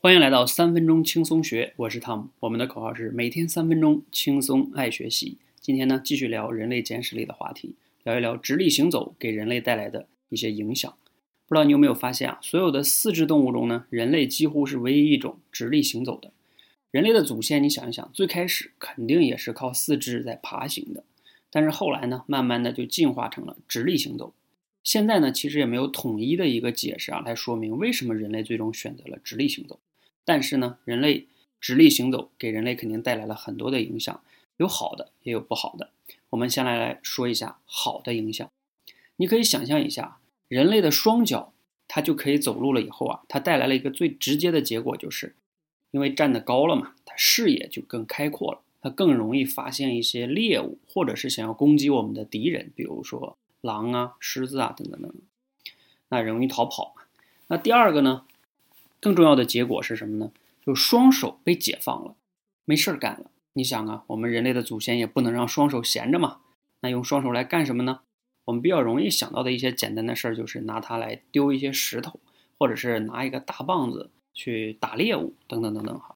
欢迎来到三分钟轻松学，我是汤姆。我们的口号是每天三分钟轻松爱学习。今天呢，继续聊人类简史里的话题，聊一聊直立行走给人类带来的一些影响。不知道你有没有发现啊？所有的四肢动物中呢，人类几乎是唯一一种直立行走的。人类的祖先，你想一想，最开始肯定也是靠四肢在爬行的，但是后来呢，慢慢的就进化成了直立行走。现在呢，其实也没有统一的一个解释啊，来说明为什么人类最终选择了直立行走。但是呢，人类直立行走给人类肯定带来了很多的影响，有好的也有不好的。我们先来来说一下好的影响。你可以想象一下，人类的双脚它就可以走路了以后啊，它带来了一个最直接的结果，就是因为站得高了嘛，它视野就更开阔了，它更容易发现一些猎物，或者是想要攻击我们的敌人，比如说狼啊、狮子啊等等等等，那容易逃跑嘛。那第二个呢？更重要的结果是什么呢？就双手被解放了，没事儿干了。你想啊，我们人类的祖先也不能让双手闲着嘛。那用双手来干什么呢？我们比较容易想到的一些简单的事儿，就是拿它来丢一些石头，或者是拿一个大棒子去打猎物，等等等等哈。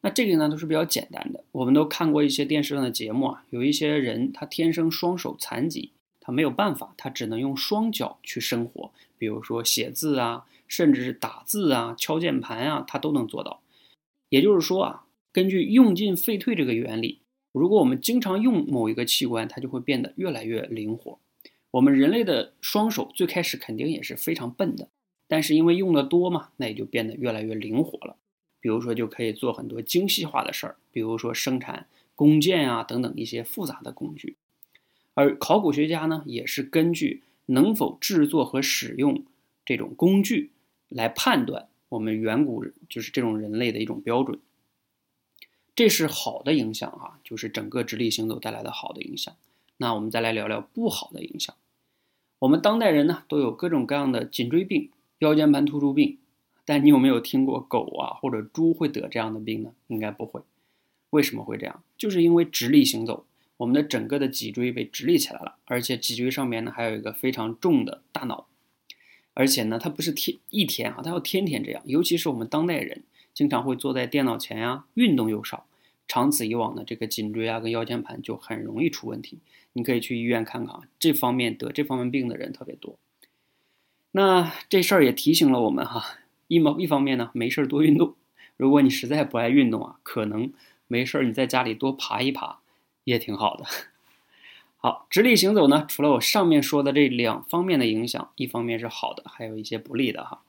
那这个呢都是比较简单的。我们都看过一些电视上的节目啊，有一些人他天生双手残疾，他没有办法，他只能用双脚去生活，比如说写字啊。甚至是打字啊、敲键盘啊，它都能做到。也就是说啊，根据用进废退这个原理，如果我们经常用某一个器官，它就会变得越来越灵活。我们人类的双手最开始肯定也是非常笨的，但是因为用的多嘛，那也就变得越来越灵活了。比如说，就可以做很多精细化的事儿，比如说生产弓箭啊等等一些复杂的工具。而考古学家呢，也是根据能否制作和使用这种工具。来判断我们远古就是这种人类的一种标准，这是好的影响啊，就是整个直立行走带来的好的影响。那我们再来聊聊不好的影响。我们当代人呢都有各种各样的颈椎病、腰间盘突出病，但你有没有听过狗啊或者猪会得这样的病呢？应该不会。为什么会这样？就是因为直立行走，我们的整个的脊椎被直立起来了，而且脊椎上面呢还有一个非常重的大脑。而且呢，它不是天一天啊，它要天天这样。尤其是我们当代人，经常会坐在电脑前呀，运动又少，长此以往呢，这个颈椎啊跟腰间盘就很容易出问题。你可以去医院看看啊，这方面得这方面病的人特别多。那这事儿也提醒了我们哈，一毛一方面呢，没事儿多运动。如果你实在不爱运动啊，可能没事儿你在家里多爬一爬也挺好的。好，直立行走呢，除了我上面说的这两方面的影响，一方面是好的，还有一些不利的哈。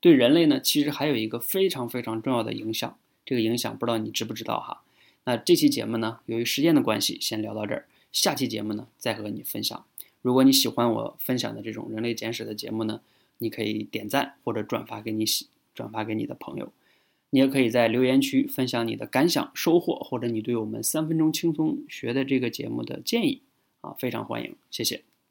对人类呢，其实还有一个非常非常重要的影响，这个影响不知道你知不知道哈？那这期节目呢，由于时间的关系，先聊到这儿，下期节目呢再和你分享。如果你喜欢我分享的这种人类简史的节目呢，你可以点赞或者转发给你喜转发给你的朋友，你也可以在留言区分享你的感想、收获，或者你对我们三分钟轻松学的这个节目的建议。啊，非常欢迎，谢谢。